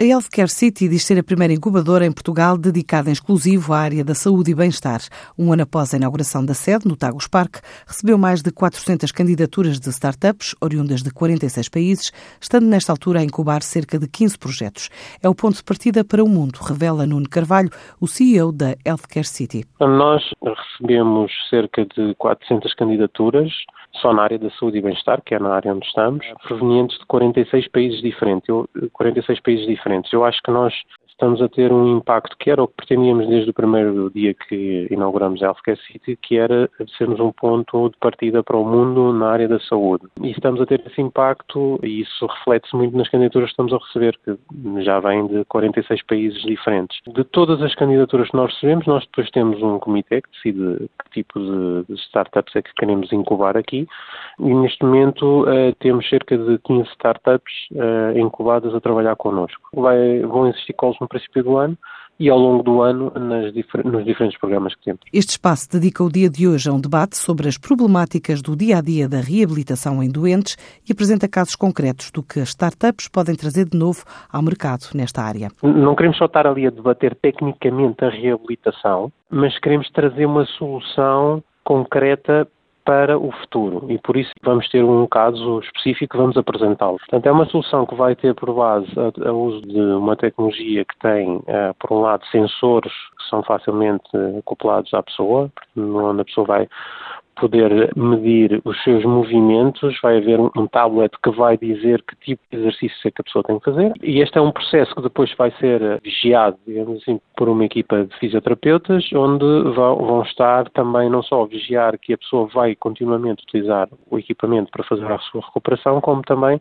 A Healthcare City diz ser a primeira incubadora em Portugal dedicada em exclusivo à área da saúde e bem-estar. Um ano após a inauguração da sede, no Tagus Park, recebeu mais de 400 candidaturas de startups, oriundas de 46 países, estando nesta altura a incubar cerca de 15 projetos. É o ponto de partida para o mundo, revela Nuno Carvalho, o CEO da Healthcare City. Nós recebemos cerca de 400 candidaturas só na área da saúde e bem-estar, que é na área onde estamos, provenientes de 46 países diferentes. Eu, 46 países diferentes. Eu acho que nós estamos a ter um impacto que era o que pretendíamos desde o primeiro dia que inauguramos a Healthcare City, que era sermos um ponto de partida para o mundo na área da saúde. E estamos a ter esse impacto e isso reflete-se muito nas candidaturas que estamos a receber, que já vêm de 46 países diferentes. De todas as candidaturas que nós recebemos, nós depois temos um comitê que decide que tipo de startups é que queremos incubar aqui e neste momento uh, temos cerca de 15 startups uh, incubadas a trabalhar connosco. Vão existir calls no princípio do ano e ao longo do ano difer nos diferentes programas que temos. Este espaço dedica o dia de hoje a um debate sobre as problemáticas do dia a dia da reabilitação em doentes e apresenta casos concretos do que as startups podem trazer de novo ao mercado nesta área. Não queremos só estar ali a debater tecnicamente a reabilitação, mas queremos trazer uma solução concreta para o futuro e por isso vamos ter um caso específico que vamos apresentá-lo. Portanto, é uma solução que vai ter por base o uso de uma tecnologia que tem, uh, por um lado, sensores que são facilmente acoplados à pessoa, onde a pessoa vai poder medir os seus movimentos, vai haver um tablet que vai dizer que tipo de exercício é que a pessoa tem que fazer. E este é um processo que depois vai ser vigiado, digamos assim, por uma equipa de fisioterapeutas, onde vão estar também não só a vigiar que a pessoa vai continuamente utilizar o equipamento para fazer a sua recuperação, como também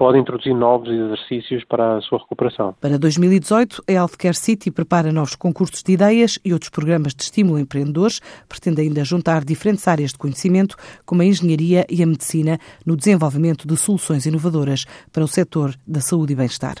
pode introduzir novos exercícios para a sua recuperação. Para 2018, a Healthcare City prepara novos concursos de ideias e outros programas de estímulo a empreendedores, pretende ainda juntar diferentes áreas de conhecimento, como a engenharia e a medicina, no desenvolvimento de soluções inovadoras para o setor da saúde e bem-estar.